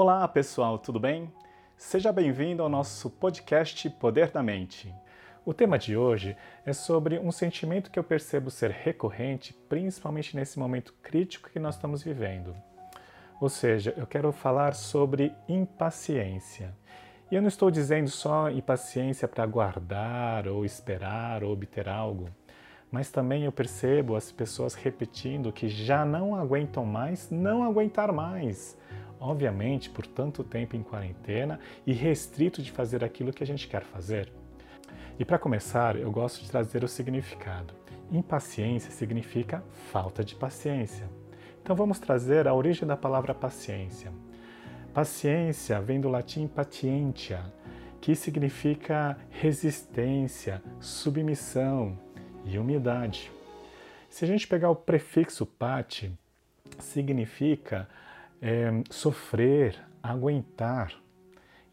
Olá pessoal, tudo bem? Seja bem-vindo ao nosso podcast Poder da Mente. O tema de hoje é sobre um sentimento que eu percebo ser recorrente, principalmente nesse momento crítico que nós estamos vivendo. Ou seja, eu quero falar sobre impaciência. E eu não estou dizendo só impaciência para aguardar ou esperar ou obter algo, mas também eu percebo as pessoas repetindo que já não aguentam mais não aguentar mais. Obviamente, por tanto tempo em quarentena e restrito de fazer aquilo que a gente quer fazer. E para começar, eu gosto de trazer o significado. Impaciência significa falta de paciência. Então vamos trazer a origem da palavra paciência. Paciência vem do latim patientia, que significa resistência, submissão e humildade. Se a gente pegar o prefixo pati, significa é, sofrer, aguentar.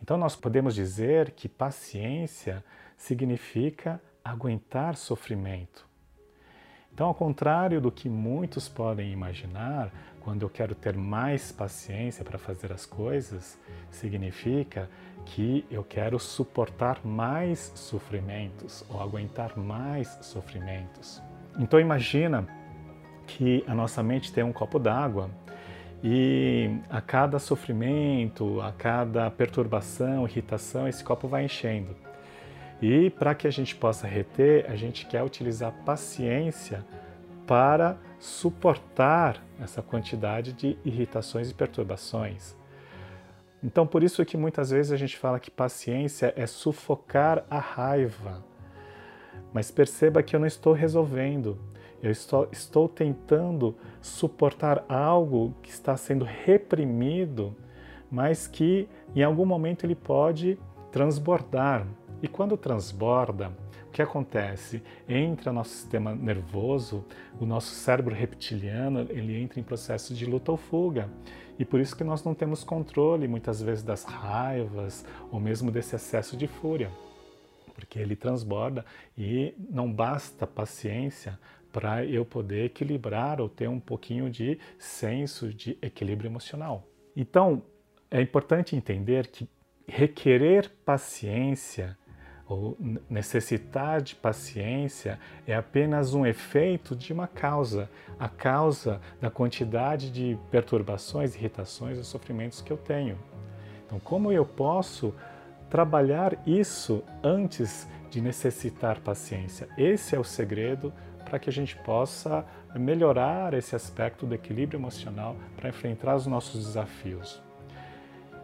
Então nós podemos dizer que paciência significa aguentar sofrimento. Então, ao contrário do que muitos podem imaginar, quando eu quero ter mais paciência para fazer as coisas, significa que eu quero suportar mais sofrimentos ou aguentar mais sofrimentos. Então imagina que a nossa mente tem um copo d'água e a cada sofrimento, a cada perturbação, irritação, esse copo vai enchendo. E para que a gente possa reter, a gente quer utilizar paciência para suportar essa quantidade de irritações e perturbações. Então, por isso que muitas vezes a gente fala que paciência é sufocar a raiva. Mas perceba que eu não estou resolvendo. Eu estou, estou tentando suportar algo que está sendo reprimido, mas que em algum momento ele pode transbordar. E quando transborda, o que acontece? Entra nosso sistema nervoso, o nosso cérebro reptiliano, ele entra em processo de luta ou fuga. E por isso que nós não temos controle muitas vezes das raivas ou mesmo desse excesso de fúria. Porque ele transborda e não basta paciência para eu poder equilibrar ou ter um pouquinho de senso de equilíbrio emocional. Então, é importante entender que requerer paciência ou necessitar de paciência é apenas um efeito de uma causa, a causa da quantidade de perturbações, irritações e sofrimentos que eu tenho. Então, como eu posso trabalhar isso antes de necessitar paciência? Esse é o segredo para que a gente possa melhorar esse aspecto do equilíbrio emocional para enfrentar os nossos desafios.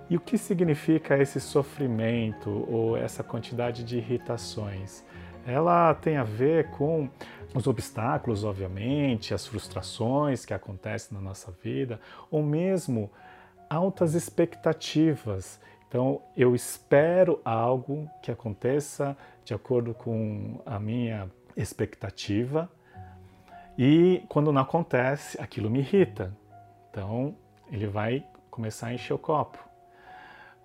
E o que significa esse sofrimento ou essa quantidade de irritações? Ela tem a ver com os obstáculos, obviamente, as frustrações que acontecem na nossa vida, ou mesmo altas expectativas. Então, eu espero algo que aconteça de acordo com a minha expectativa, e quando não acontece, aquilo me irrita. Então, ele vai começar a encher o copo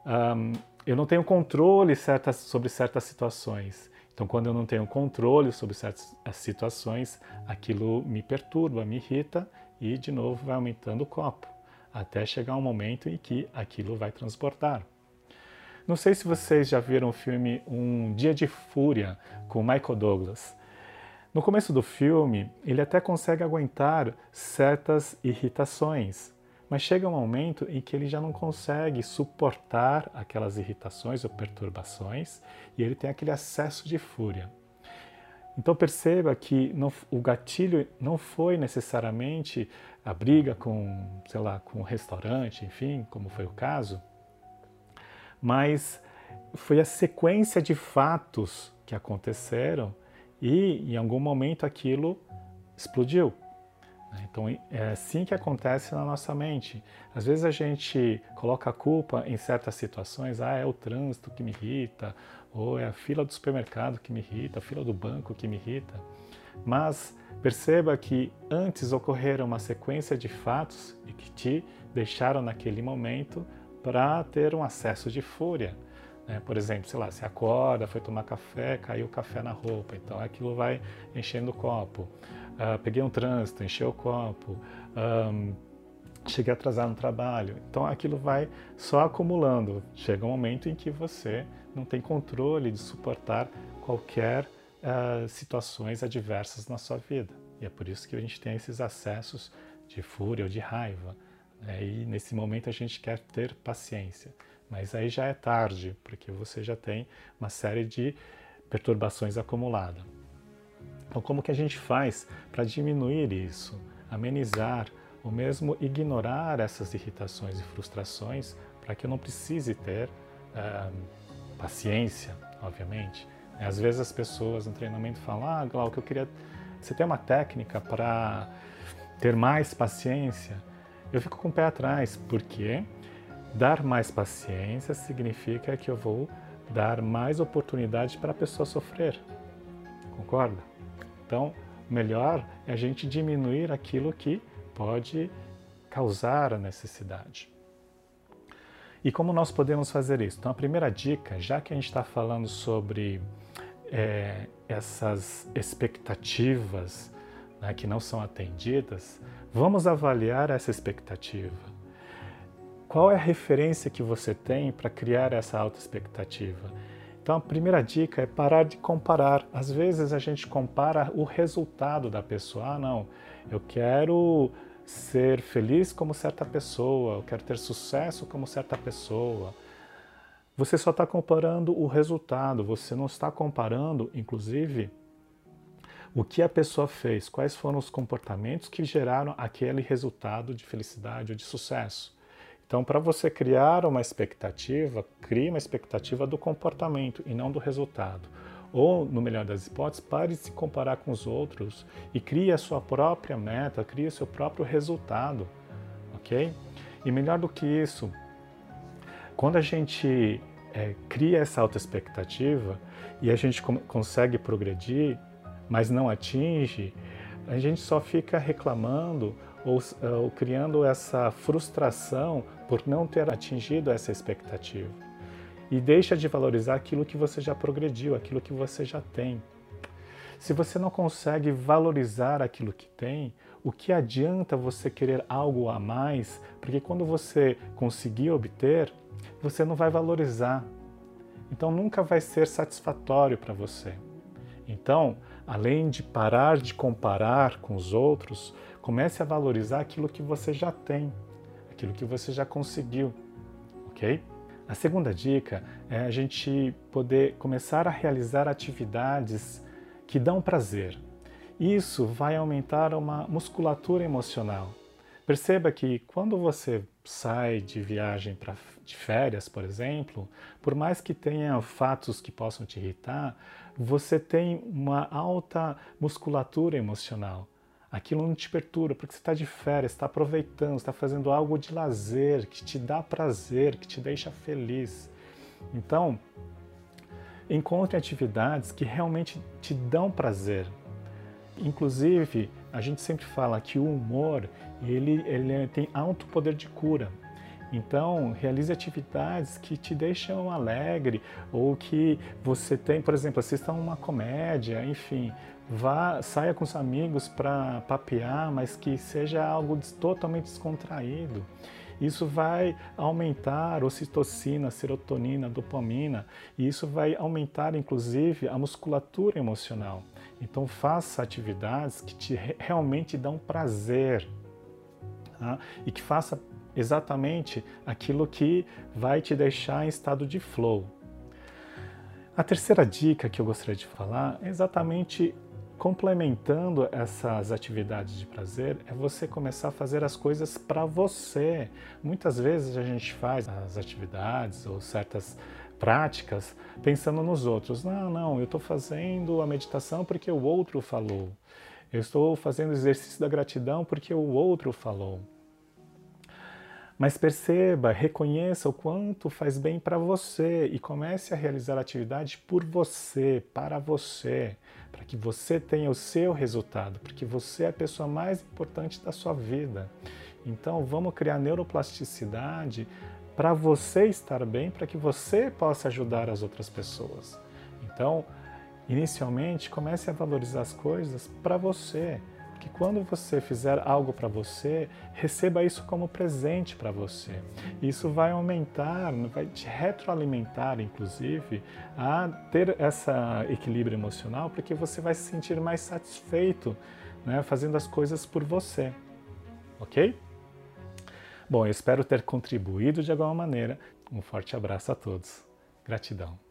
um, eu não tenho controle certas, sobre certas situações. Então, quando eu não tenho controle sobre certas situações, aquilo me perturba, me irrita e, de novo, vai aumentando o copo, até chegar um momento em que aquilo vai transportar. Não sei se vocês já viram o filme Um Dia de Fúria com Michael Douglas. No começo do filme, ele até consegue aguentar certas irritações, mas chega um momento em que ele já não consegue suportar aquelas irritações ou perturbações e ele tem aquele acesso de fúria. Então perceba que não, o gatilho não foi necessariamente a briga com, sei lá, com o restaurante, enfim, como foi o caso, mas foi a sequência de fatos que aconteceram e em algum momento aquilo explodiu. Né? Então é assim que acontece na nossa mente. Às vezes a gente coloca a culpa em certas situações, ah, é o trânsito que me irrita, ou é a fila do supermercado que me irrita, a fila do banco que me irrita. Mas perceba que antes ocorreram uma sequência de fatos e que te deixaram naquele momento para ter um acesso de fúria. Né? Por exemplo, sei lá, você acorda, foi tomar café, caiu o café na roupa, então aquilo vai enchendo o copo. Uh, peguei um trânsito, encheu o copo. Um, cheguei atrasado no trabalho. Então aquilo vai só acumulando. Chega um momento em que você não tem controle de suportar qualquer uh, situações adversas na sua vida. E é por isso que a gente tem esses acessos de fúria ou de raiva. Né? E nesse momento a gente quer ter paciência. Mas aí já é tarde, porque você já tem uma série de perturbações acumuladas. Então, como que a gente faz para diminuir isso, amenizar ou mesmo ignorar essas irritações e frustrações para que eu não precise ter uh, paciência, obviamente? Às vezes as pessoas no treinamento falam: Ah, Glauco, eu queria. Você tem uma técnica para ter mais paciência? Eu fico com o pé atrás, porque dar mais paciência significa que eu vou dar mais oportunidade para a pessoa sofrer. Concorda? Então, melhor é a gente diminuir aquilo que pode causar a necessidade. E como nós podemos fazer isso? Então, a primeira dica, já que a gente está falando sobre é, essas expectativas né, que não são atendidas, vamos avaliar essa expectativa. Qual é a referência que você tem para criar essa alta expectativa? Então, a primeira dica é parar de comparar. Às vezes a gente compara o resultado da pessoa. Ah, não, eu quero ser feliz como certa pessoa, eu quero ter sucesso como certa pessoa. Você só está comparando o resultado, você não está comparando, inclusive, o que a pessoa fez, quais foram os comportamentos que geraram aquele resultado de felicidade ou de sucesso. Então, para você criar uma expectativa, crie uma expectativa do comportamento e não do resultado. Ou, no melhor das hipóteses, pare de se comparar com os outros e crie a sua própria meta, crie o seu próprio resultado, ok? E melhor do que isso, quando a gente é, cria essa alta expectativa e a gente consegue progredir, mas não atinge, a gente só fica reclamando ou, ou criando essa frustração por não ter atingido essa expectativa. E deixa de valorizar aquilo que você já progrediu, aquilo que você já tem. Se você não consegue valorizar aquilo que tem, o que adianta você querer algo a mais? Porque quando você conseguir obter, você não vai valorizar. Então nunca vai ser satisfatório para você. Então, além de parar de comparar com os outros, comece a valorizar aquilo que você já tem, aquilo que você já conseguiu, ok? A segunda dica é a gente poder começar a realizar atividades que dão prazer. Isso vai aumentar uma musculatura emocional. Perceba que quando você sai de viagem para de férias, por exemplo, por mais que tenha fatos que possam te irritar, você tem uma alta musculatura emocional. Aquilo não te perturba, porque você está de férias, está aproveitando, está fazendo algo de lazer, que te dá prazer, que te deixa feliz. Então, encontre atividades que realmente te dão prazer. Inclusive, a gente sempre fala que o humor ele, ele tem alto poder de cura. Então, realize atividades que te deixam alegre ou que você tem, por exemplo, assista uma comédia, enfim, vá, saia com os amigos para papear, mas que seja algo totalmente descontraído. Isso vai aumentar ocitocina, serotonina, dopamina, e isso vai aumentar inclusive a musculatura emocional. Então faça atividades que te realmente dão prazer tá? e que faça exatamente aquilo que vai te deixar em estado de flow. A terceira dica que eu gostaria de falar é exatamente complementando essas atividades de prazer é você começar a fazer as coisas para você. Muitas vezes a gente faz as atividades ou certas práticas pensando nos outros. Não, não, eu estou fazendo a meditação porque o outro falou. Eu estou fazendo o exercício da gratidão porque o outro falou. Mas perceba, reconheça o quanto faz bem para você e comece a realizar atividade por você, para você, para que você tenha o seu resultado, porque você é a pessoa mais importante da sua vida. Então, vamos criar neuroplasticidade para você estar bem, para que você possa ajudar as outras pessoas. Então, inicialmente, comece a valorizar as coisas para você, que quando você fizer algo para você, receba isso como presente para você. Isso vai aumentar, vai te retroalimentar, inclusive, a ter esse equilíbrio emocional, porque você vai se sentir mais satisfeito né, fazendo as coisas por você. Ok? Bom, eu espero ter contribuído de alguma maneira. Um forte abraço a todos. Gratidão.